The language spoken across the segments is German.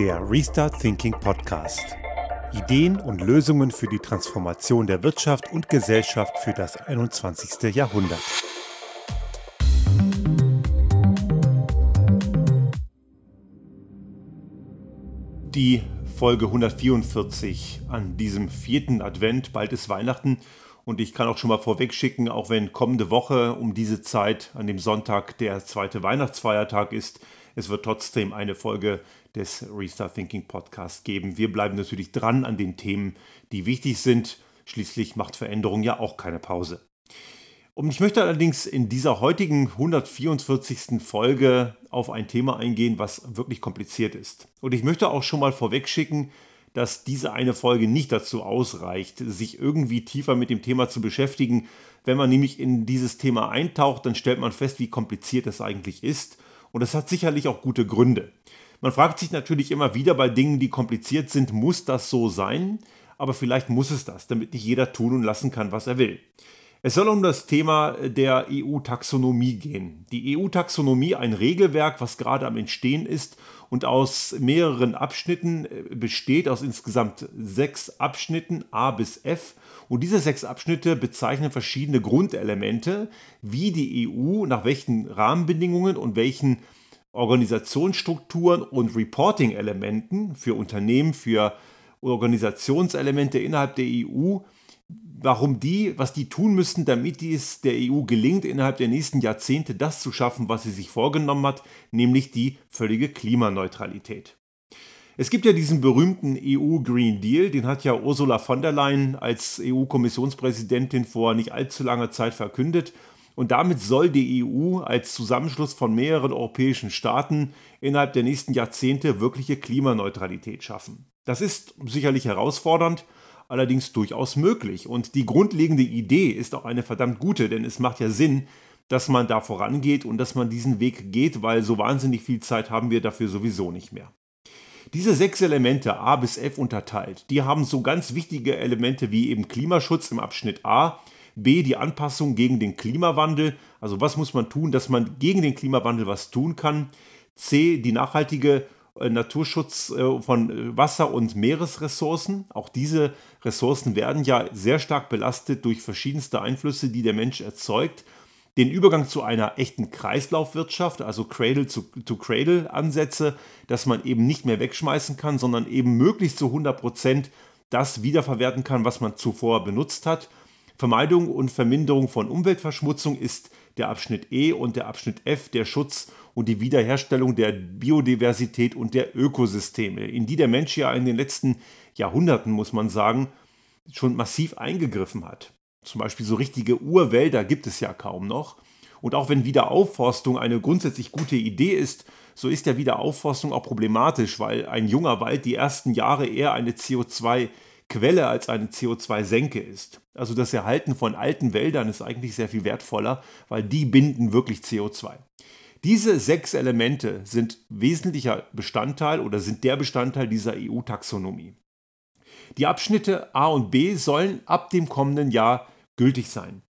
Der Restart Thinking Podcast. Ideen und Lösungen für die Transformation der Wirtschaft und Gesellschaft für das 21. Jahrhundert. Die Folge 144 an diesem vierten Advent, bald ist Weihnachten und ich kann auch schon mal vorweg schicken, auch wenn kommende Woche um diese Zeit an dem Sonntag der zweite Weihnachtsfeiertag ist, es wird trotzdem eine Folge des Restart Thinking Podcasts geben. Wir bleiben natürlich dran an den Themen, die wichtig sind. Schließlich macht Veränderung ja auch keine Pause. Und ich möchte allerdings in dieser heutigen 144. Folge auf ein Thema eingehen, was wirklich kompliziert ist. Und ich möchte auch schon mal vorweg schicken, dass diese eine Folge nicht dazu ausreicht, sich irgendwie tiefer mit dem Thema zu beschäftigen. Wenn man nämlich in dieses Thema eintaucht, dann stellt man fest, wie kompliziert es eigentlich ist. Und es hat sicherlich auch gute Gründe. Man fragt sich natürlich immer wieder bei Dingen, die kompliziert sind, muss das so sein? Aber vielleicht muss es das, damit nicht jeder tun und lassen kann, was er will. Es soll um das Thema der EU-Taxonomie gehen. Die EU-Taxonomie, ein Regelwerk, was gerade am Entstehen ist und aus mehreren Abschnitten äh, besteht, aus insgesamt sechs Abschnitten A bis F. Und diese sechs Abschnitte bezeichnen verschiedene Grundelemente, wie die EU nach welchen Rahmenbedingungen und welchen Organisationsstrukturen und Reporting-Elementen für Unternehmen, für Organisationselemente innerhalb der EU warum die, was die tun müssten, damit es der EU gelingt, innerhalb der nächsten Jahrzehnte das zu schaffen, was sie sich vorgenommen hat, nämlich die völlige Klimaneutralität. Es gibt ja diesen berühmten EU Green Deal, den hat ja Ursula von der Leyen als EU-Kommissionspräsidentin vor nicht allzu langer Zeit verkündet. Und damit soll die EU als Zusammenschluss von mehreren europäischen Staaten innerhalb der nächsten Jahrzehnte wirkliche Klimaneutralität schaffen. Das ist sicherlich herausfordernd, allerdings durchaus möglich. Und die grundlegende Idee ist auch eine verdammt gute, denn es macht ja Sinn, dass man da vorangeht und dass man diesen Weg geht, weil so wahnsinnig viel Zeit haben wir dafür sowieso nicht mehr. Diese sechs Elemente A bis F unterteilt, die haben so ganz wichtige Elemente wie eben Klimaschutz im Abschnitt A, B die Anpassung gegen den Klimawandel, also was muss man tun, dass man gegen den Klimawandel was tun kann, C die nachhaltige Naturschutz äh, von äh, Wasser- und Meeresressourcen. Auch diese Ressourcen werden ja sehr stark belastet durch verschiedenste Einflüsse, die der Mensch erzeugt. Den Übergang zu einer echten Kreislaufwirtschaft, also Cradle-to-Cradle-Ansätze, dass man eben nicht mehr wegschmeißen kann, sondern eben möglichst zu 100 Prozent das wiederverwerten kann, was man zuvor benutzt hat. Vermeidung und Verminderung von Umweltverschmutzung ist der Abschnitt E und der Abschnitt F, der Schutz und die Wiederherstellung der Biodiversität und der Ökosysteme, in die der Mensch ja in den letzten Jahrhunderten, muss man sagen, schon massiv eingegriffen hat. Zum Beispiel so richtige Urwälder gibt es ja kaum noch. Und auch wenn Wiederaufforstung eine grundsätzlich gute Idee ist, so ist ja Wiederaufforstung auch problematisch, weil ein junger Wald die ersten Jahre eher eine CO2- Quelle als eine CO2-Senke ist. Also das Erhalten von alten Wäldern ist eigentlich sehr viel wertvoller, weil die binden wirklich CO2. Diese sechs Elemente sind wesentlicher Bestandteil oder sind der Bestandteil dieser EU-Taxonomie. Die Abschnitte A und B sollen ab dem kommenden Jahr gültig sein.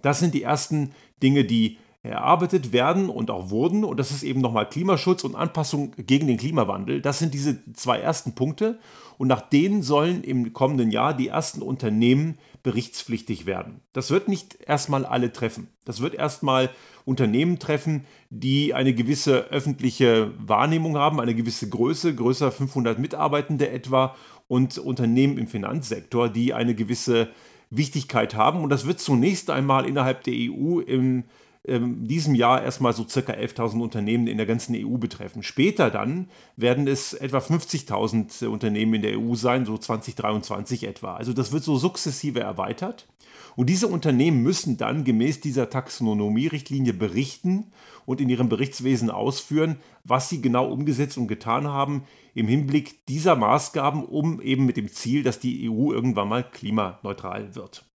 Das sind die ersten Dinge, die erarbeitet werden und auch wurden. Und das ist eben nochmal Klimaschutz und Anpassung gegen den Klimawandel. Das sind diese zwei ersten Punkte. Und nach denen sollen im kommenden Jahr die ersten Unternehmen berichtspflichtig werden. Das wird nicht erstmal alle treffen. Das wird erstmal Unternehmen treffen, die eine gewisse öffentliche Wahrnehmung haben, eine gewisse Größe, größer 500 Mitarbeitende etwa und Unternehmen im Finanzsektor, die eine gewisse Wichtigkeit haben. Und das wird zunächst einmal innerhalb der EU im ähm, diesem Jahr erstmal so circa 11.000 Unternehmen in der ganzen EU betreffen. Später dann werden es etwa 50.000 Unternehmen in der EU sein, so 2023 etwa. Also das wird so sukzessive erweitert. Und diese Unternehmen müssen dann gemäß dieser Taxonomie-Richtlinie berichten und in ihrem Berichtswesen ausführen, was sie genau umgesetzt und getan haben im Hinblick dieser Maßgaben, um eben mit dem Ziel, dass die EU irgendwann mal klimaneutral wird.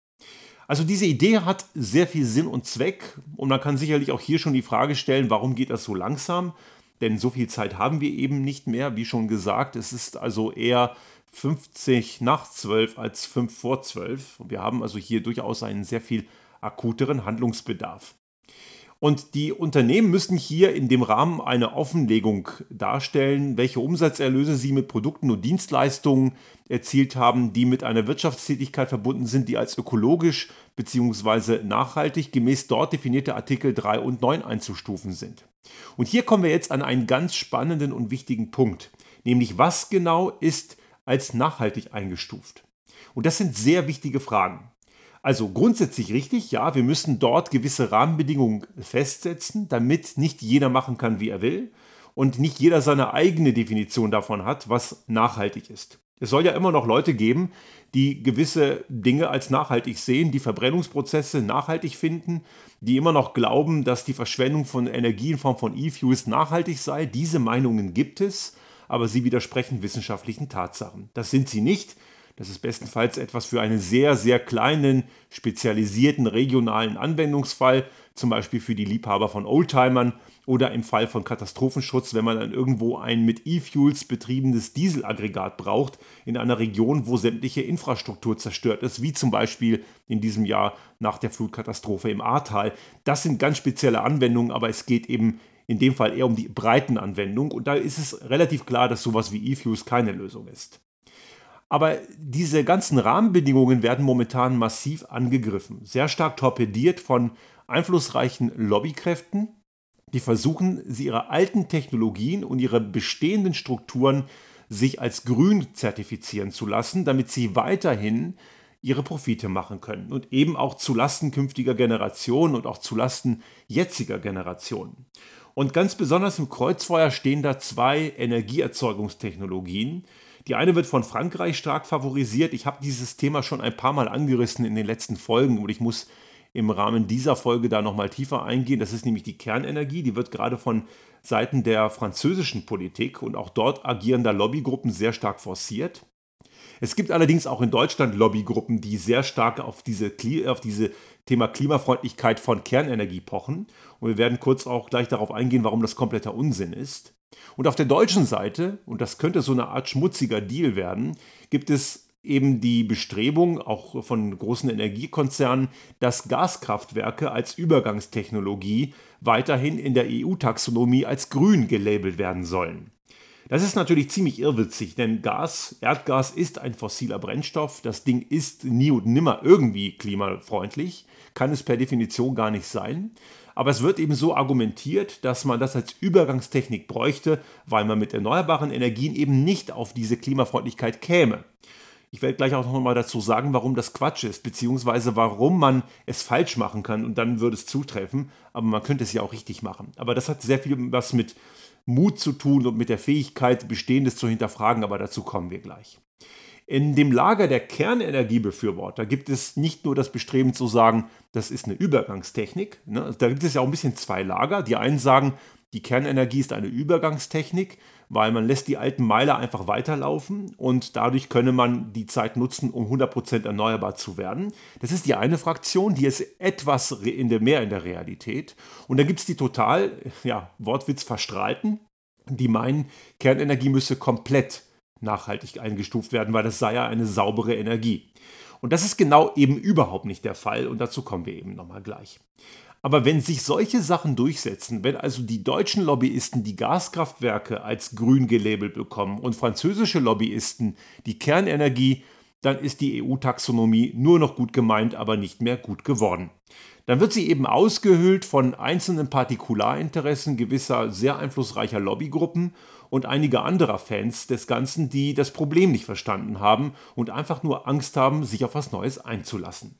Also diese Idee hat sehr viel Sinn und Zweck und man kann sicherlich auch hier schon die Frage stellen, warum geht das so langsam? Denn so viel Zeit haben wir eben nicht mehr, wie schon gesagt. Es ist also eher 50 nach 12 als 5 vor 12. Wir haben also hier durchaus einen sehr viel akuteren Handlungsbedarf. Und die Unternehmen müssen hier in dem Rahmen eine Offenlegung darstellen, welche Umsatzerlöse sie mit Produkten und Dienstleistungen erzielt haben, die mit einer Wirtschaftstätigkeit verbunden sind, die als ökologisch bzw. nachhaltig gemäß dort definierte Artikel 3 und 9 einzustufen sind. Und hier kommen wir jetzt an einen ganz spannenden und wichtigen Punkt, nämlich was genau ist als nachhaltig eingestuft? Und das sind sehr wichtige Fragen. Also grundsätzlich richtig, ja, wir müssen dort gewisse Rahmenbedingungen festsetzen, damit nicht jeder machen kann, wie er will und nicht jeder seine eigene Definition davon hat, was nachhaltig ist. Es soll ja immer noch Leute geben, die gewisse Dinge als nachhaltig sehen, die Verbrennungsprozesse nachhaltig finden, die immer noch glauben, dass die Verschwendung von Energie in Form von E-Fuels nachhaltig sei. Diese Meinungen gibt es, aber sie widersprechen wissenschaftlichen Tatsachen. Das sind sie nicht. Das ist bestenfalls etwas für einen sehr, sehr kleinen, spezialisierten regionalen Anwendungsfall, zum Beispiel für die Liebhaber von Oldtimern oder im Fall von Katastrophenschutz, wenn man dann irgendwo ein mit E-Fuels betriebenes Dieselaggregat braucht, in einer Region, wo sämtliche Infrastruktur zerstört ist, wie zum Beispiel in diesem Jahr nach der Flutkatastrophe im Ahrtal. Das sind ganz spezielle Anwendungen, aber es geht eben in dem Fall eher um die Breitenanwendung und da ist es relativ klar, dass sowas wie E-Fuels keine Lösung ist. Aber diese ganzen Rahmenbedingungen werden momentan massiv angegriffen, sehr stark torpediert von einflussreichen Lobbykräften, die versuchen, sie ihre alten Technologien und ihre bestehenden Strukturen sich als grün zertifizieren zu lassen, damit sie weiterhin ihre Profite machen können und eben auch zulasten künftiger Generationen und auch zulasten jetziger Generationen. Und ganz besonders im Kreuzfeuer stehen da zwei Energieerzeugungstechnologien, die eine wird von Frankreich stark favorisiert. Ich habe dieses Thema schon ein paar Mal angerissen in den letzten Folgen und ich muss im Rahmen dieser Folge da nochmal tiefer eingehen. Das ist nämlich die Kernenergie. Die wird gerade von Seiten der französischen Politik und auch dort agierender Lobbygruppen sehr stark forciert. Es gibt allerdings auch in Deutschland Lobbygruppen, die sehr stark auf diese, auf diese Thema Klimafreundlichkeit von Kernenergie pochen. Und wir werden kurz auch gleich darauf eingehen, warum das kompletter Unsinn ist. Und auf der deutschen Seite, und das könnte so eine Art schmutziger Deal werden, gibt es eben die Bestrebung, auch von großen Energiekonzernen, dass Gaskraftwerke als Übergangstechnologie weiterhin in der EU-Taxonomie als grün gelabelt werden sollen. Das ist natürlich ziemlich irrwitzig, denn Gas, Erdgas ist ein fossiler Brennstoff. Das Ding ist nie und nimmer irgendwie klimafreundlich, kann es per Definition gar nicht sein. Aber es wird eben so argumentiert, dass man das als Übergangstechnik bräuchte, weil man mit erneuerbaren Energien eben nicht auf diese Klimafreundlichkeit käme. Ich werde gleich auch noch mal dazu sagen, warum das Quatsch ist, beziehungsweise warum man es falsch machen kann und dann würde es zutreffen, aber man könnte es ja auch richtig machen. Aber das hat sehr viel was mit Mut zu tun und mit der Fähigkeit, Bestehendes zu hinterfragen, aber dazu kommen wir gleich. In dem Lager der Kernenergiebefürworter gibt es nicht nur das Bestreben zu sagen, das ist eine Übergangstechnik. Ne? Da gibt es ja auch ein bisschen zwei Lager. Die einen sagen, die Kernenergie ist eine Übergangstechnik, weil man lässt die alten Meiler einfach weiterlaufen und dadurch könne man die Zeit nutzen, um 100% erneuerbar zu werden. Das ist die eine Fraktion, die ist etwas in der, mehr in der Realität. Und dann gibt es die total, ja, Wortwitz verstrahlten, die meinen, Kernenergie müsse komplett nachhaltig eingestuft werden, weil das sei ja eine saubere Energie. Und das ist genau eben überhaupt nicht der Fall und dazu kommen wir eben nochmal gleich. Aber wenn sich solche Sachen durchsetzen, wenn also die deutschen Lobbyisten die Gaskraftwerke als grün gelabelt bekommen und französische Lobbyisten die Kernenergie, dann ist die EU-Taxonomie nur noch gut gemeint, aber nicht mehr gut geworden. Dann wird sie eben ausgehöhlt von einzelnen Partikularinteressen gewisser sehr einflussreicher Lobbygruppen und einiger anderer Fans des Ganzen, die das Problem nicht verstanden haben und einfach nur Angst haben, sich auf was Neues einzulassen.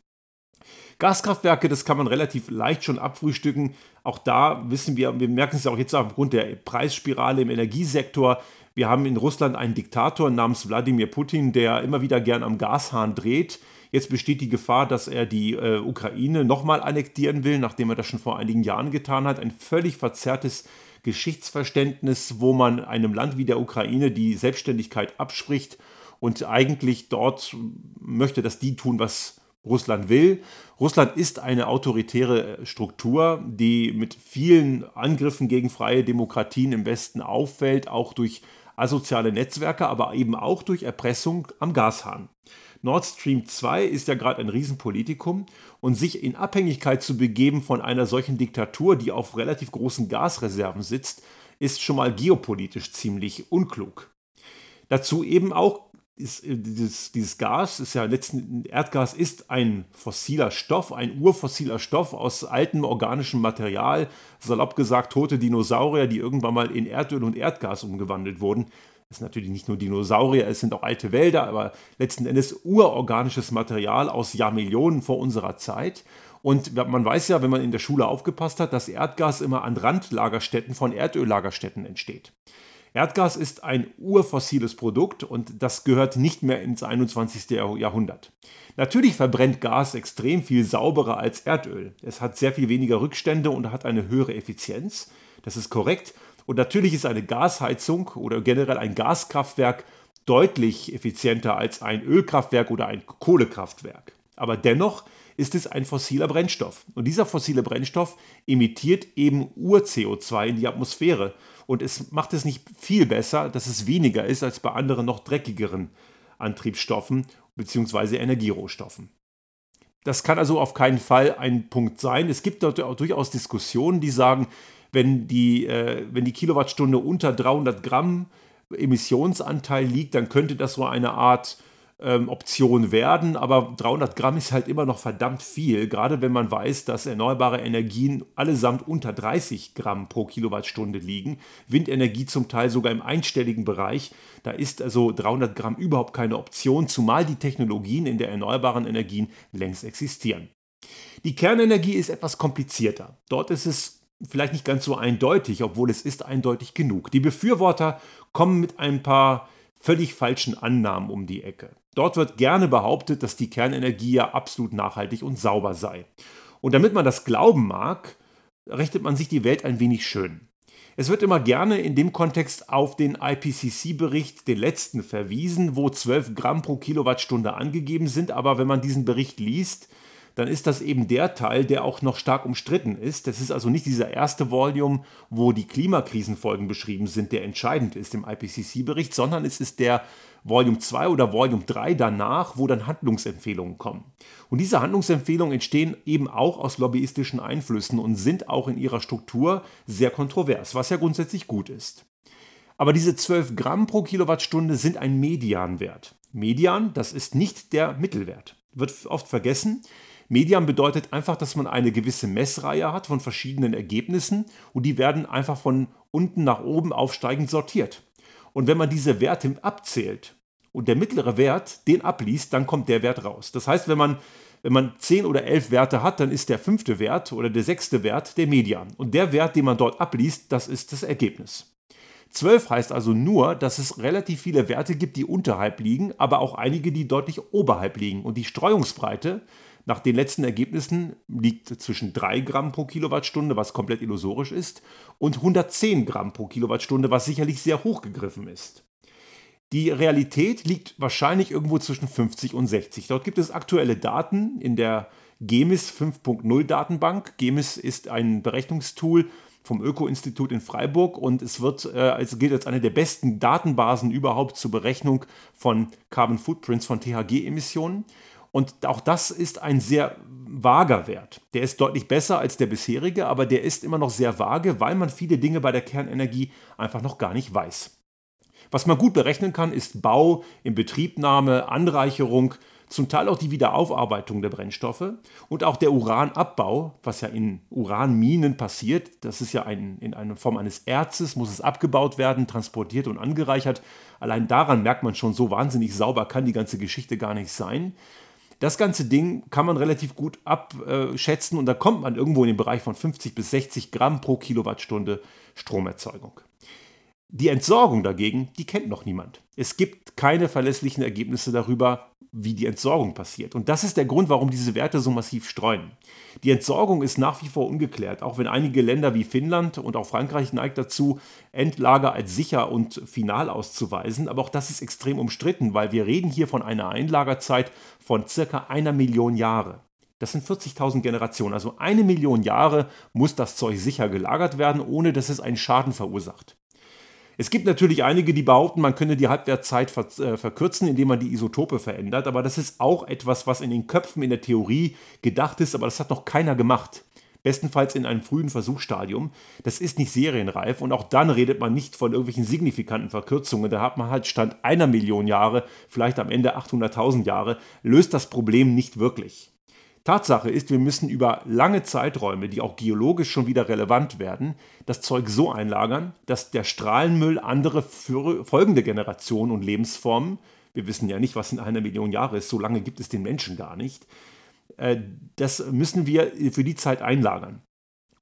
Gaskraftwerke, das kann man relativ leicht schon abfrühstücken. Auch da wissen wir, wir merken es auch jetzt aufgrund der Preisspirale im Energiesektor. Wir haben in Russland einen Diktator namens Wladimir Putin, der immer wieder gern am Gashahn dreht. Jetzt besteht die Gefahr, dass er die äh, Ukraine nochmal annektieren will, nachdem er das schon vor einigen Jahren getan hat. Ein völlig verzerrtes Geschichtsverständnis, wo man einem Land wie der Ukraine die Selbstständigkeit abspricht und eigentlich dort möchte, dass die tun, was Russland will. Russland ist eine autoritäre Struktur, die mit vielen Angriffen gegen freie Demokratien im Westen auffällt, auch durch asoziale Netzwerke, aber eben auch durch Erpressung am Gashahn. Nord Stream 2 ist ja gerade ein Riesenpolitikum und sich in Abhängigkeit zu begeben von einer solchen Diktatur, die auf relativ großen Gasreserven sitzt, ist schon mal geopolitisch ziemlich unklug. Dazu eben auch ist, äh, dieses, dieses Gas ist ja letzten Erdgas ist ein fossiler Stoff, ein urfossiler Stoff aus altem organischem Material, salopp gesagt tote Dinosaurier, die irgendwann mal in Erdöl und Erdgas umgewandelt wurden. Es sind natürlich nicht nur Dinosaurier, es sind auch alte Wälder, aber letzten Endes urorganisches Material aus Jahrmillionen vor unserer Zeit. Und man weiß ja, wenn man in der Schule aufgepasst hat, dass Erdgas immer an Randlagerstätten von Erdöllagerstätten entsteht. Erdgas ist ein urfossiles Produkt und das gehört nicht mehr ins 21. Jahrhundert. Natürlich verbrennt Gas extrem viel sauberer als Erdöl. Es hat sehr viel weniger Rückstände und hat eine höhere Effizienz. Das ist korrekt. Und natürlich ist eine Gasheizung oder generell ein Gaskraftwerk deutlich effizienter als ein Ölkraftwerk oder ein Kohlekraftwerk. Aber dennoch ist es ein fossiler Brennstoff. Und dieser fossile Brennstoff emittiert eben Ur-CO2 in die Atmosphäre. Und es macht es nicht viel besser, dass es weniger ist als bei anderen noch dreckigeren Antriebsstoffen bzw. Energierohstoffen. Das kann also auf keinen Fall ein Punkt sein. Es gibt durchaus Diskussionen, die sagen, wenn die, äh, wenn die Kilowattstunde unter 300 Gramm Emissionsanteil liegt, dann könnte das so eine Art ähm, Option werden, aber 300 Gramm ist halt immer noch verdammt viel, gerade wenn man weiß, dass erneuerbare Energien allesamt unter 30 Gramm pro Kilowattstunde liegen, Windenergie zum Teil sogar im einstelligen Bereich. Da ist also 300 Gramm überhaupt keine Option, zumal die Technologien in der erneuerbaren Energien längst existieren. Die Kernenergie ist etwas komplizierter. Dort ist es vielleicht nicht ganz so eindeutig, obwohl es ist eindeutig genug. Die Befürworter kommen mit ein paar völlig falschen Annahmen um die Ecke. Dort wird gerne behauptet, dass die Kernenergie ja absolut nachhaltig und sauber sei. Und damit man das glauben mag, rechnet man sich die Welt ein wenig schön. Es wird immer gerne in dem Kontext auf den IPCC-Bericht, den letzten, verwiesen, wo 12 Gramm pro Kilowattstunde angegeben sind. Aber wenn man diesen Bericht liest, dann ist das eben der Teil, der auch noch stark umstritten ist. Das ist also nicht dieser erste Volume, wo die Klimakrisenfolgen beschrieben sind, der entscheidend ist im IPCC-Bericht, sondern es ist der Volume 2 oder Volume 3 danach, wo dann Handlungsempfehlungen kommen. Und diese Handlungsempfehlungen entstehen eben auch aus lobbyistischen Einflüssen und sind auch in ihrer Struktur sehr kontrovers, was ja grundsätzlich gut ist. Aber diese 12 Gramm pro Kilowattstunde sind ein Medianwert. Median, das ist nicht der Mittelwert. Wird oft vergessen. Median bedeutet einfach, dass man eine gewisse Messreihe hat von verschiedenen Ergebnissen und die werden einfach von unten nach oben aufsteigend sortiert. Und wenn man diese Werte abzählt und der mittlere Wert den abliest, dann kommt der Wert raus. Das heißt, wenn man wenn man 10 oder 11 Werte hat, dann ist der fünfte Wert oder der sechste Wert der Median. Und der Wert, den man dort abliest, das ist das Ergebnis. 12 heißt also nur, dass es relativ viele Werte gibt, die unterhalb liegen, aber auch einige, die deutlich oberhalb liegen. Und die Streuungsbreite nach den letzten Ergebnissen liegt zwischen 3 Gramm pro Kilowattstunde, was komplett illusorisch ist, und 110 Gramm pro Kilowattstunde, was sicherlich sehr hoch gegriffen ist. Die Realität liegt wahrscheinlich irgendwo zwischen 50 und 60. Dort gibt es aktuelle Daten in der GEMIS 5.0 Datenbank. GEMIS ist ein Berechnungstool vom Öko-Institut in Freiburg und es wird, äh, also gilt als eine der besten Datenbasen überhaupt zur Berechnung von Carbon Footprints von THG-Emissionen. Und auch das ist ein sehr vager Wert. Der ist deutlich besser als der bisherige, aber der ist immer noch sehr vage, weil man viele Dinge bei der Kernenergie einfach noch gar nicht weiß. Was man gut berechnen kann, ist Bau, Inbetriebnahme, Anreicherung, zum Teil auch die Wiederaufarbeitung der Brennstoffe und auch der Uranabbau, was ja in Uranminen passiert. Das ist ja ein, in einer Form eines Erzes, muss es abgebaut werden, transportiert und angereichert. Allein daran merkt man schon, so wahnsinnig sauber kann die ganze Geschichte gar nicht sein. Das ganze Ding kann man relativ gut abschätzen und da kommt man irgendwo in den Bereich von 50 bis 60 Gramm pro Kilowattstunde Stromerzeugung. Die Entsorgung dagegen, die kennt noch niemand. Es gibt keine verlässlichen Ergebnisse darüber, wie die Entsorgung passiert. Und das ist der Grund, warum diese Werte so massiv streuen. Die Entsorgung ist nach wie vor ungeklärt, auch wenn einige Länder wie Finnland und auch Frankreich neigt dazu, Endlager als sicher und final auszuweisen. Aber auch das ist extrem umstritten, weil wir reden hier von einer Einlagerzeit von circa einer Million Jahre. Das sind 40.000 Generationen. Also eine Million Jahre muss das Zeug sicher gelagert werden, ohne dass es einen Schaden verursacht. Es gibt natürlich einige, die behaupten, man könne die Halbwertszeit äh, verkürzen, indem man die Isotope verändert, aber das ist auch etwas, was in den Köpfen in der Theorie gedacht ist, aber das hat noch keiner gemacht. Bestenfalls in einem frühen Versuchsstadium. Das ist nicht serienreif und auch dann redet man nicht von irgendwelchen signifikanten Verkürzungen. Da hat man halt Stand einer Million Jahre, vielleicht am Ende 800.000 Jahre, löst das Problem nicht wirklich. Tatsache ist, wir müssen über lange Zeiträume, die auch geologisch schon wieder relevant werden, das Zeug so einlagern, dass der Strahlenmüll andere folgende Generationen und Lebensformen, wir wissen ja nicht, was in einer Million Jahre ist, so lange gibt es den Menschen gar nicht, äh, das müssen wir für die Zeit einlagern.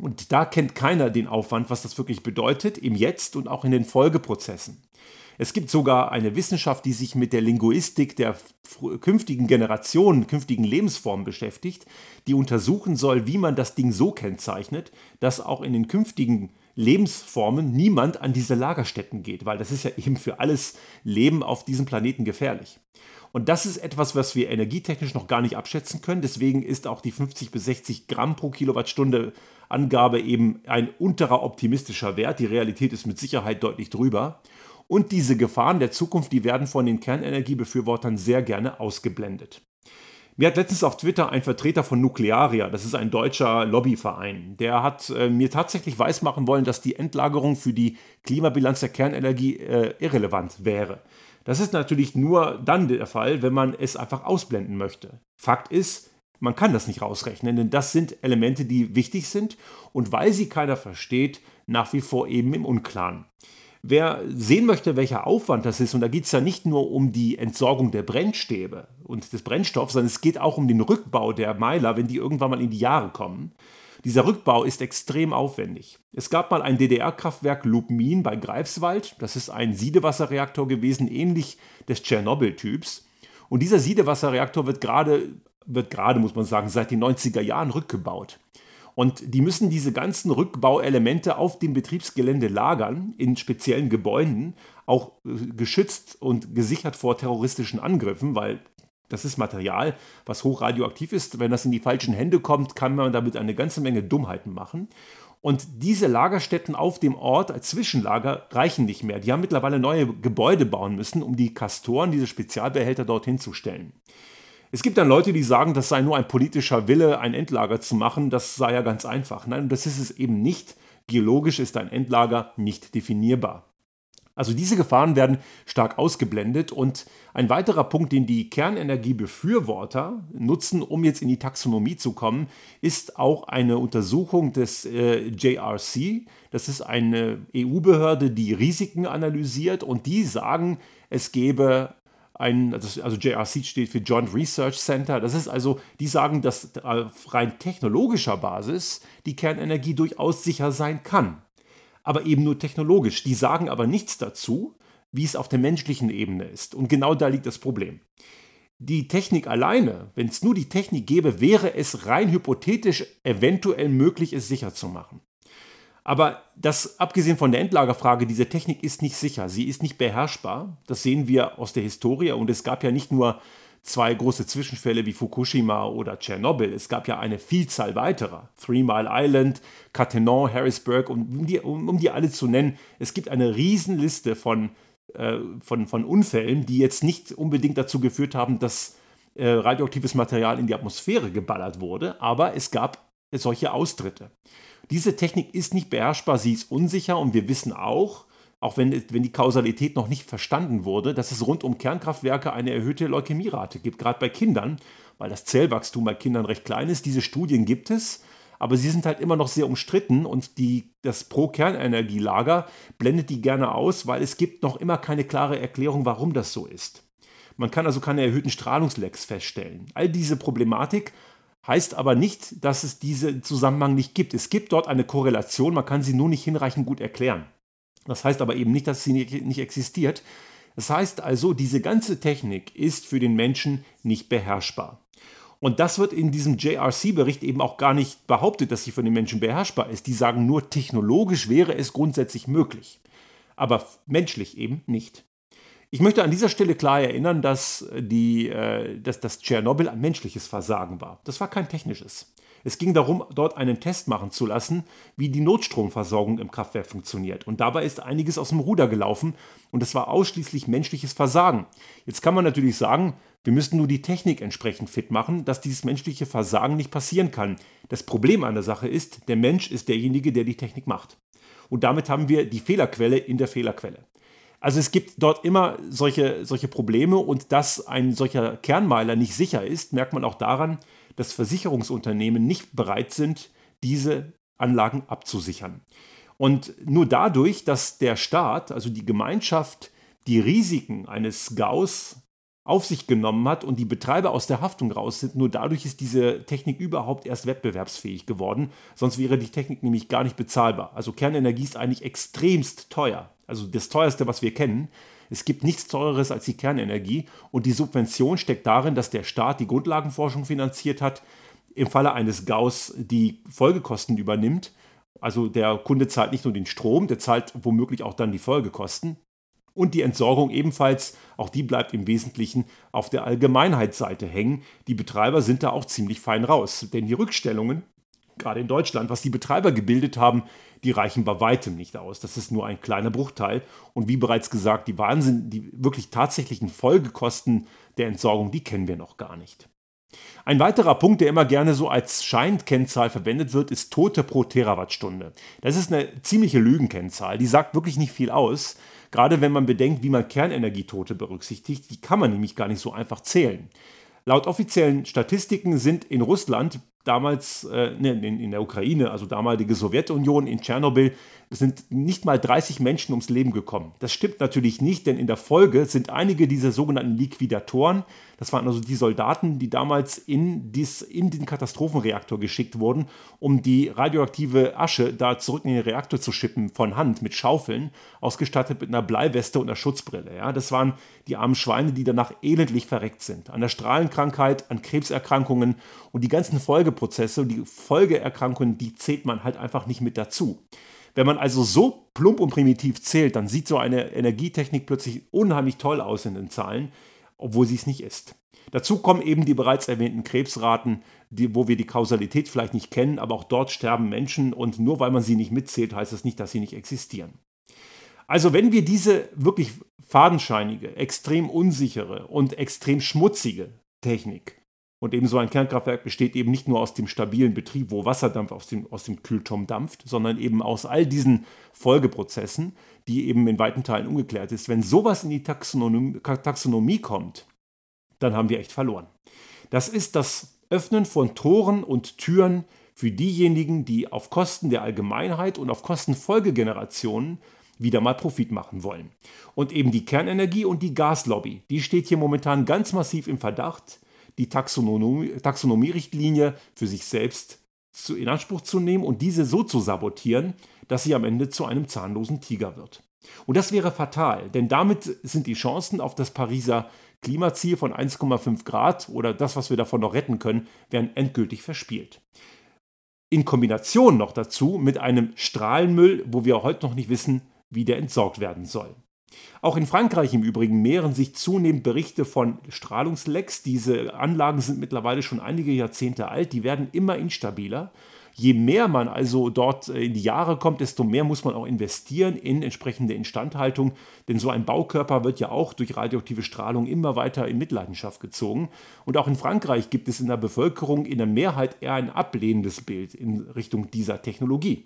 Und da kennt keiner den Aufwand, was das wirklich bedeutet, im Jetzt und auch in den Folgeprozessen. Es gibt sogar eine Wissenschaft, die sich mit der Linguistik der künftigen Generationen, künftigen Lebensformen beschäftigt, die untersuchen soll, wie man das Ding so kennzeichnet, dass auch in den künftigen Lebensformen niemand an diese Lagerstätten geht, weil das ist ja eben für alles Leben auf diesem Planeten gefährlich. Und das ist etwas, was wir energietechnisch noch gar nicht abschätzen können. Deswegen ist auch die 50 bis 60 Gramm pro Kilowattstunde Angabe eben ein unterer optimistischer Wert. Die Realität ist mit Sicherheit deutlich drüber. Und diese Gefahren der Zukunft, die werden von den Kernenergiebefürwortern sehr gerne ausgeblendet. Mir hat letztens auf Twitter ein Vertreter von Nuklearia, das ist ein deutscher Lobbyverein, der hat äh, mir tatsächlich weismachen wollen, dass die Endlagerung für die Klimabilanz der Kernenergie äh, irrelevant wäre. Das ist natürlich nur dann der Fall, wenn man es einfach ausblenden möchte. Fakt ist, man kann das nicht rausrechnen, denn das sind Elemente, die wichtig sind und weil sie keiner versteht, nach wie vor eben im Unklaren. Wer sehen möchte, welcher Aufwand das ist, und da geht es ja nicht nur um die Entsorgung der Brennstäbe und des Brennstoffs, sondern es geht auch um den Rückbau der Meiler, wenn die irgendwann mal in die Jahre kommen. Dieser Rückbau ist extrem aufwendig. Es gab mal ein DDR-Kraftwerk Lubmin bei Greifswald. Das ist ein Siedewasserreaktor gewesen, ähnlich des Tschernobyl-Typs. Und dieser Siedewasserreaktor wird gerade, wird gerade, muss man sagen, seit den 90er Jahren rückgebaut. Und die müssen diese ganzen Rückbauelemente auf dem Betriebsgelände lagern, in speziellen Gebäuden, auch äh, geschützt und gesichert vor terroristischen Angriffen, weil das ist Material, was hochradioaktiv ist. Wenn das in die falschen Hände kommt, kann man damit eine ganze Menge Dummheiten machen. Und diese Lagerstätten auf dem Ort als Zwischenlager reichen nicht mehr. Die haben mittlerweile neue Gebäude bauen müssen, um die Kastoren, diese Spezialbehälter dorthin zu stellen. Es gibt dann Leute, die sagen, das sei nur ein politischer Wille, ein Endlager zu machen. Das sei ja ganz einfach. Nein, das ist es eben nicht. Geologisch ist ein Endlager nicht definierbar. Also diese Gefahren werden stark ausgeblendet und ein weiterer Punkt, den die Kernenergiebefürworter nutzen, um jetzt in die Taxonomie zu kommen, ist auch eine Untersuchung des äh, JRC. Das ist eine EU-Behörde, die Risiken analysiert und die sagen, es gebe ein, also JRC steht für Joint Research Center. Das ist also, die sagen, dass auf rein technologischer Basis die Kernenergie durchaus sicher sein kann. Aber eben nur technologisch. Die sagen aber nichts dazu, wie es auf der menschlichen Ebene ist. Und genau da liegt das Problem. Die Technik alleine, wenn es nur die Technik gäbe, wäre es rein hypothetisch eventuell möglich, es sicher zu machen. Aber das, abgesehen von der Endlagerfrage, diese Technik ist nicht sicher, sie ist nicht beherrschbar. Das sehen wir aus der Historie und es gab ja nicht nur zwei große Zwischenfälle wie Fukushima oder Tschernobyl. Es gab ja eine Vielzahl weiterer. Three Mile Island, Cattenom, Harrisburg, um die, um, um die alle zu nennen. Es gibt eine Riesenliste von, äh, von, von Unfällen, die jetzt nicht unbedingt dazu geführt haben, dass äh, radioaktives Material in die Atmosphäre geballert wurde, aber es gab solche Austritte. Diese Technik ist nicht beherrschbar, sie ist unsicher und wir wissen auch, auch wenn, wenn die Kausalität noch nicht verstanden wurde, dass es rund um Kernkraftwerke eine erhöhte Leukämierate gibt, gerade bei Kindern, weil das Zellwachstum bei Kindern recht klein ist. Diese Studien gibt es, aber sie sind halt immer noch sehr umstritten und die, das Pro-Kernenergielager blendet die gerne aus, weil es gibt noch immer keine klare Erklärung, warum das so ist. Man kann also keine erhöhten Strahlungslecks feststellen. All diese Problematik heißt aber nicht, dass es diesen Zusammenhang nicht gibt. Es gibt dort eine Korrelation, man kann sie nur nicht hinreichend gut erklären. Das heißt aber eben nicht, dass sie nicht existiert. Das heißt also, diese ganze Technik ist für den Menschen nicht beherrschbar. Und das wird in diesem JRC-Bericht eben auch gar nicht behauptet, dass sie für den Menschen beherrschbar ist. Die sagen nur, technologisch wäre es grundsätzlich möglich, aber menschlich eben nicht. Ich möchte an dieser Stelle klar erinnern, dass, die, äh, dass das Tschernobyl ein menschliches Versagen war. Das war kein technisches. Es ging darum, dort einen Test machen zu lassen, wie die Notstromversorgung im Kraftwerk funktioniert. Und dabei ist einiges aus dem Ruder gelaufen und es war ausschließlich menschliches Versagen. Jetzt kann man natürlich sagen, wir müssen nur die Technik entsprechend fit machen, dass dieses menschliche Versagen nicht passieren kann. Das Problem an der Sache ist, der Mensch ist derjenige, der die Technik macht. Und damit haben wir die Fehlerquelle in der Fehlerquelle. Also es gibt dort immer solche, solche Probleme und dass ein solcher Kernmeiler nicht sicher ist, merkt man auch daran, dass Versicherungsunternehmen nicht bereit sind, diese Anlagen abzusichern. Und nur dadurch, dass der Staat, also die Gemeinschaft, die Risiken eines Gaus auf sich genommen hat und die Betreiber aus der Haftung raus sind. Nur dadurch ist diese Technik überhaupt erst wettbewerbsfähig geworden. Sonst wäre die Technik nämlich gar nicht bezahlbar. Also Kernenergie ist eigentlich extremst teuer. Also das teuerste, was wir kennen. Es gibt nichts teureres als die Kernenergie und die Subvention steckt darin, dass der Staat die Grundlagenforschung finanziert hat, im Falle eines Gaus die Folgekosten übernimmt. Also der Kunde zahlt nicht nur den Strom, der zahlt womöglich auch dann die Folgekosten. Und die Entsorgung ebenfalls, auch die bleibt im Wesentlichen auf der Allgemeinheitsseite hängen. Die Betreiber sind da auch ziemlich fein raus, denn die Rückstellungen, gerade in Deutschland, was die Betreiber gebildet haben, die reichen bei weitem nicht aus. Das ist nur ein kleiner Bruchteil. Und wie bereits gesagt, die Wahnsinn, die wirklich tatsächlichen Folgekosten der Entsorgung, die kennen wir noch gar nicht. Ein weiterer Punkt, der immer gerne so als Scheinkennzahl verwendet wird, ist Tote pro Terawattstunde. Das ist eine ziemliche Lügenkennzahl, die sagt wirklich nicht viel aus. Gerade wenn man bedenkt, wie man Kernenergietote berücksichtigt, die kann man nämlich gar nicht so einfach zählen. Laut offiziellen Statistiken sind in Russland damals, äh, ne, in, in der Ukraine, also damalige Sowjetunion, in Tschernobyl, sind nicht mal 30 Menschen ums Leben gekommen. Das stimmt natürlich nicht, denn in der Folge sind einige dieser sogenannten Liquidatoren, das waren also die Soldaten, die damals in, dies, in den Katastrophenreaktor geschickt wurden, um die radioaktive Asche da zurück in den Reaktor zu schippen, von Hand mit Schaufeln, ausgestattet mit einer Bleiweste und einer Schutzbrille. Ja, das waren die armen Schweine, die danach elendlich verreckt sind. An der Strahlenkrankheit, an Krebserkrankungen und die ganzen Folgeprozesse und die Folgeerkrankungen, die zählt man halt einfach nicht mit dazu. Wenn man also so plump und primitiv zählt, dann sieht so eine Energietechnik plötzlich unheimlich toll aus in den Zahlen, obwohl sie es nicht ist. Dazu kommen eben die bereits erwähnten Krebsraten, die, wo wir die Kausalität vielleicht nicht kennen, aber auch dort sterben Menschen und nur weil man sie nicht mitzählt, heißt das nicht, dass sie nicht existieren. Also wenn wir diese wirklich fadenscheinige, extrem unsichere und extrem schmutzige Technik und eben so ein Kernkraftwerk besteht eben nicht nur aus dem stabilen Betrieb, wo Wasserdampf aus dem, aus dem Kühlturm dampft, sondern eben aus all diesen Folgeprozessen, die eben in weiten Teilen ungeklärt ist. Wenn sowas in die Taxonomie, Taxonomie kommt, dann haben wir echt verloren. Das ist das Öffnen von Toren und Türen für diejenigen, die auf Kosten der Allgemeinheit und auf Kosten Folgegenerationen wieder mal Profit machen wollen. Und eben die Kernenergie und die Gaslobby, die steht hier momentan ganz massiv im Verdacht, die Taxonomie, Taxonomierichtlinie für sich selbst zu, in Anspruch zu nehmen und diese so zu sabotieren, dass sie am Ende zu einem zahnlosen Tiger wird. Und das wäre fatal, denn damit sind die Chancen auf das Pariser Klimaziel von 1,5 Grad oder das, was wir davon noch retten können, werden endgültig verspielt. In Kombination noch dazu mit einem Strahlenmüll, wo wir heute noch nicht wissen, wie der entsorgt werden soll. Auch in Frankreich im Übrigen mehren sich zunehmend Berichte von Strahlungslecks. Diese Anlagen sind mittlerweile schon einige Jahrzehnte alt, die werden immer instabiler. Je mehr man also dort äh, in die Jahre kommt, desto mehr muss man auch investieren in entsprechende Instandhaltung, denn so ein Baukörper wird ja auch durch radioaktive Strahlung immer weiter in Mitleidenschaft gezogen. Und auch in Frankreich gibt es in der Bevölkerung in der Mehrheit eher ein ablehnendes Bild in Richtung dieser Technologie.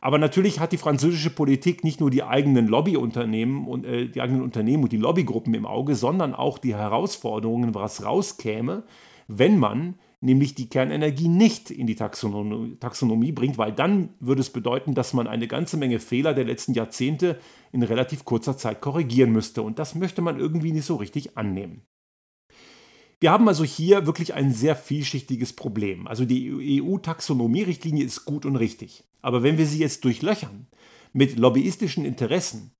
Aber natürlich hat die französische Politik nicht nur die eigenen Lobbyunternehmen und äh, die eigenen Unternehmen und die Lobbygruppen im Auge, sondern auch die Herausforderungen, was rauskäme, wenn man nämlich die Kernenergie nicht in die Taxonomie, Taxonomie bringt, weil dann würde es bedeuten, dass man eine ganze Menge Fehler der letzten Jahrzehnte in relativ kurzer Zeit korrigieren müsste. Und das möchte man irgendwie nicht so richtig annehmen. Wir haben also hier wirklich ein sehr vielschichtiges Problem. Also die EU-Taxonomie-Richtlinie ist gut und richtig. Aber wenn wir sie jetzt durchlöchern mit lobbyistischen Interessen,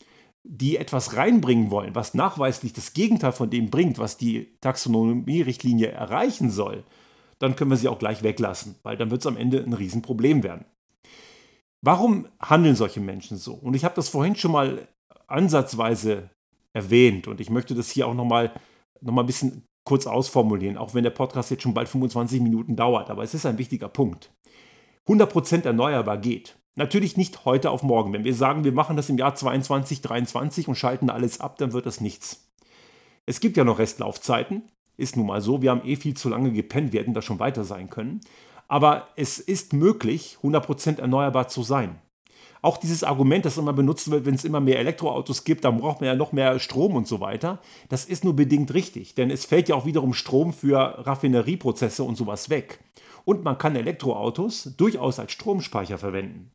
die etwas reinbringen wollen, was nachweislich das Gegenteil von dem bringt, was die Taxonomie-Richtlinie erreichen soll, dann können wir sie auch gleich weglassen, weil dann wird es am Ende ein Riesenproblem werden. Warum handeln solche Menschen so? Und ich habe das vorhin schon mal ansatzweise erwähnt und ich möchte das hier auch nochmal noch mal ein bisschen kurz ausformulieren, auch wenn der Podcast jetzt schon bald 25 Minuten dauert, aber es ist ein wichtiger Punkt. 100% erneuerbar geht. Natürlich nicht heute auf morgen. Wenn wir sagen, wir machen das im Jahr 22, 23 und schalten alles ab, dann wird das nichts. Es gibt ja noch Restlaufzeiten. Ist nun mal so, wir haben eh viel zu lange gepennt, wir hätten da schon weiter sein können. Aber es ist möglich, 100% erneuerbar zu sein. Auch dieses Argument, das immer benutzt wird, wenn es immer mehr Elektroautos gibt, dann braucht man ja noch mehr Strom und so weiter, das ist nur bedingt richtig, denn es fällt ja auch wiederum Strom für Raffinerieprozesse und sowas weg. Und man kann Elektroautos durchaus als Stromspeicher verwenden.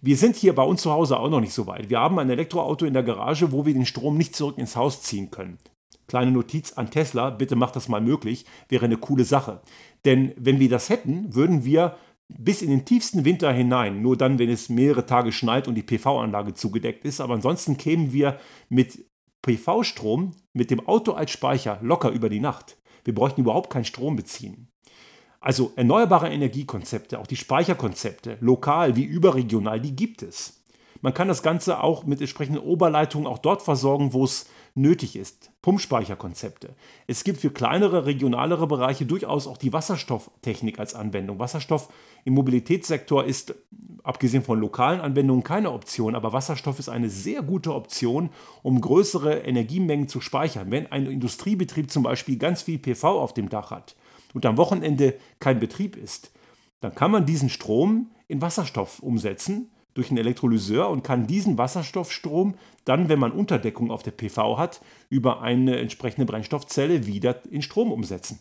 Wir sind hier bei uns zu Hause auch noch nicht so weit. Wir haben ein Elektroauto in der Garage, wo wir den Strom nicht zurück ins Haus ziehen können. Kleine Notiz an Tesla, bitte macht das mal möglich, wäre eine coole Sache. Denn wenn wir das hätten, würden wir bis in den tiefsten Winter hinein, nur dann, wenn es mehrere Tage schneit und die PV-Anlage zugedeckt ist, aber ansonsten kämen wir mit PV-Strom, mit dem Auto als Speicher locker über die Nacht. Wir bräuchten überhaupt keinen Strom beziehen. Also erneuerbare Energiekonzepte, auch die Speicherkonzepte, lokal wie überregional, die gibt es. Man kann das Ganze auch mit entsprechenden Oberleitungen auch dort versorgen, wo es nötig ist. Pumpspeicherkonzepte. Es gibt für kleinere, regionalere Bereiche durchaus auch die Wasserstofftechnik als Anwendung. Wasserstoff im Mobilitätssektor ist, abgesehen von lokalen Anwendungen, keine Option, aber Wasserstoff ist eine sehr gute Option, um größere Energiemengen zu speichern. Wenn ein Industriebetrieb zum Beispiel ganz viel PV auf dem Dach hat und am Wochenende kein Betrieb ist, dann kann man diesen Strom in Wasserstoff umsetzen durch einen Elektrolyseur und kann diesen Wasserstoffstrom dann, wenn man Unterdeckung auf der PV hat, über eine entsprechende Brennstoffzelle wieder in Strom umsetzen.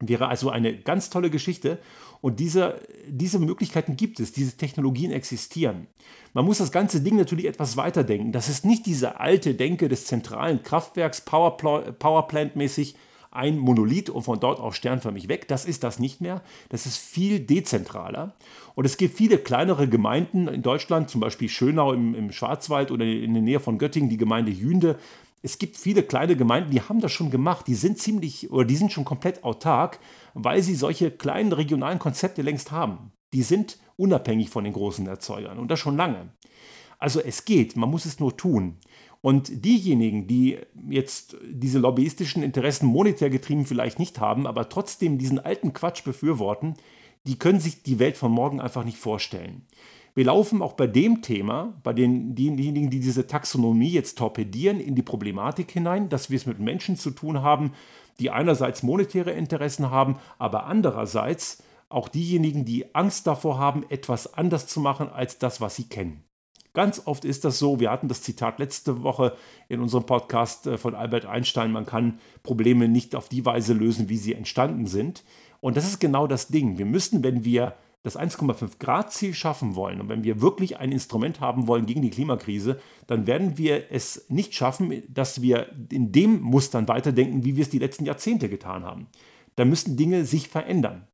Wäre also eine ganz tolle Geschichte und diese, diese Möglichkeiten gibt es, diese Technologien existieren. Man muss das ganze Ding natürlich etwas weiterdenken. Das ist nicht diese alte Denke des zentralen Kraftwerks, Powerplant-mäßig, ein Monolith und von dort aus sternförmig weg. Das ist das nicht mehr. Das ist viel dezentraler. Und es gibt viele kleinere Gemeinden in Deutschland, zum Beispiel Schönau im, im Schwarzwald oder in der Nähe von Göttingen, die Gemeinde Jünde. Es gibt viele kleine Gemeinden, die haben das schon gemacht. Die sind ziemlich oder die sind schon komplett autark, weil sie solche kleinen regionalen Konzepte längst haben. Die sind unabhängig von den großen Erzeugern und das schon lange. Also es geht, man muss es nur tun. Und diejenigen, die jetzt diese lobbyistischen Interessen monetär getrieben vielleicht nicht haben, aber trotzdem diesen alten Quatsch befürworten, die können sich die Welt von morgen einfach nicht vorstellen. Wir laufen auch bei dem Thema, bei den, denjenigen, die diese Taxonomie jetzt torpedieren, in die Problematik hinein, dass wir es mit Menschen zu tun haben, die einerseits monetäre Interessen haben, aber andererseits auch diejenigen, die Angst davor haben, etwas anders zu machen als das, was sie kennen. Ganz oft ist das so, wir hatten das Zitat letzte Woche in unserem Podcast äh, von Albert Einstein, man kann Probleme nicht auf die Weise lösen, wie sie entstanden sind. Und das ist genau das Ding. Wir müssen, wenn wir das 1,5 Grad Ziel schaffen wollen und wenn wir wirklich ein Instrument haben wollen gegen die Klimakrise, dann werden wir es nicht schaffen, dass wir in dem Mustern weiterdenken, wie wir es die letzten Jahrzehnte getan haben. Da müssen Dinge sich verändern.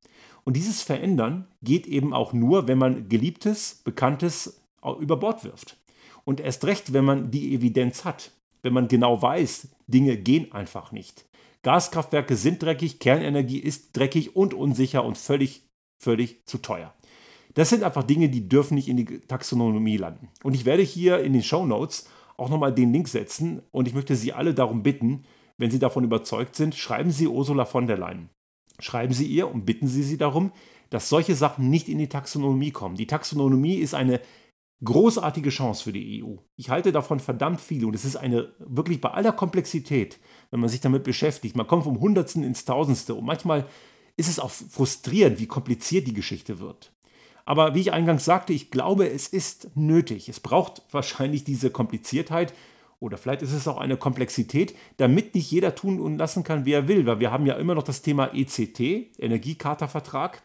Und dieses Verändern geht eben auch nur, wenn man Geliebtes, Bekanntes, über Bord wirft. Und erst recht, wenn man die Evidenz hat, wenn man genau weiß, Dinge gehen einfach nicht. Gaskraftwerke sind dreckig, Kernenergie ist dreckig und unsicher und völlig, völlig zu teuer. Das sind einfach Dinge, die dürfen nicht in die Taxonomie landen. Und ich werde hier in den Show Notes auch nochmal den Link setzen und ich möchte Sie alle darum bitten, wenn Sie davon überzeugt sind, schreiben Sie Ursula von der Leyen. Schreiben Sie ihr und bitten Sie sie darum, dass solche Sachen nicht in die Taxonomie kommen. Die Taxonomie ist eine großartige Chance für die EU. Ich halte davon verdammt viel und es ist eine wirklich bei aller Komplexität, wenn man sich damit beschäftigt. Man kommt vom Hundertsten ins Tausendste und manchmal ist es auch frustrierend, wie kompliziert die Geschichte wird. Aber wie ich eingangs sagte, ich glaube, es ist nötig. Es braucht wahrscheinlich diese Kompliziertheit oder vielleicht ist es auch eine Komplexität, damit nicht jeder tun und lassen kann, wie er will. Weil wir haben ja immer noch das Thema ECT, Energiecharta-Vertrag.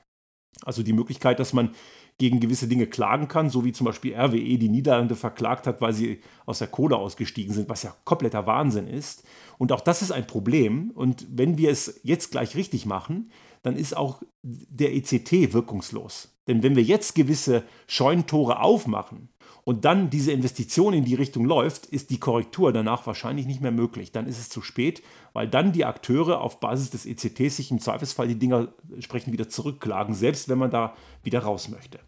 Also die Möglichkeit, dass man gegen gewisse Dinge klagen kann, so wie zum Beispiel RWE die Niederlande verklagt hat, weil sie aus der Kohle ausgestiegen sind, was ja kompletter Wahnsinn ist. Und auch das ist ein Problem. Und wenn wir es jetzt gleich richtig machen, dann ist auch der ECT wirkungslos. Denn wenn wir jetzt gewisse Scheunentore aufmachen und dann diese Investition in die Richtung läuft, ist die Korrektur danach wahrscheinlich nicht mehr möglich. Dann ist es zu spät, weil dann die Akteure auf Basis des ECTs sich im Zweifelsfall die Dinger entsprechend wieder zurückklagen, selbst wenn man da wieder raus möchte.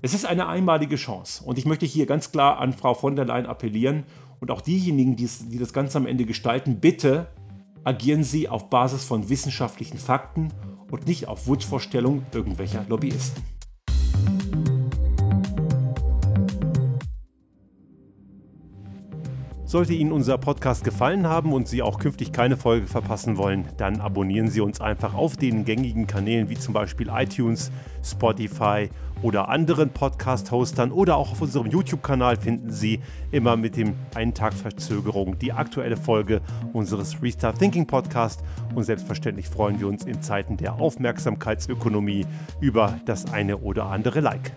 Es ist eine einmalige Chance und ich möchte hier ganz klar an Frau von der Leyen appellieren und auch diejenigen, die, das Ganze am Ende gestalten, bitte Agieren Sie auf Basis von wissenschaftlichen Fakten und nicht auf Wunschvorstellungen irgendwelcher Lobbyisten. Sollte Ihnen unser Podcast gefallen haben und Sie auch künftig keine Folge verpassen wollen, dann abonnieren Sie uns einfach auf den gängigen Kanälen wie zum Beispiel iTunes, Spotify oder anderen Podcast-Hostern oder auch auf unserem YouTube-Kanal finden Sie immer mit dem einen Tag Verzögerung die aktuelle Folge unseres Restart Thinking Podcast und selbstverständlich freuen wir uns in Zeiten der Aufmerksamkeitsökonomie über das eine oder andere Like.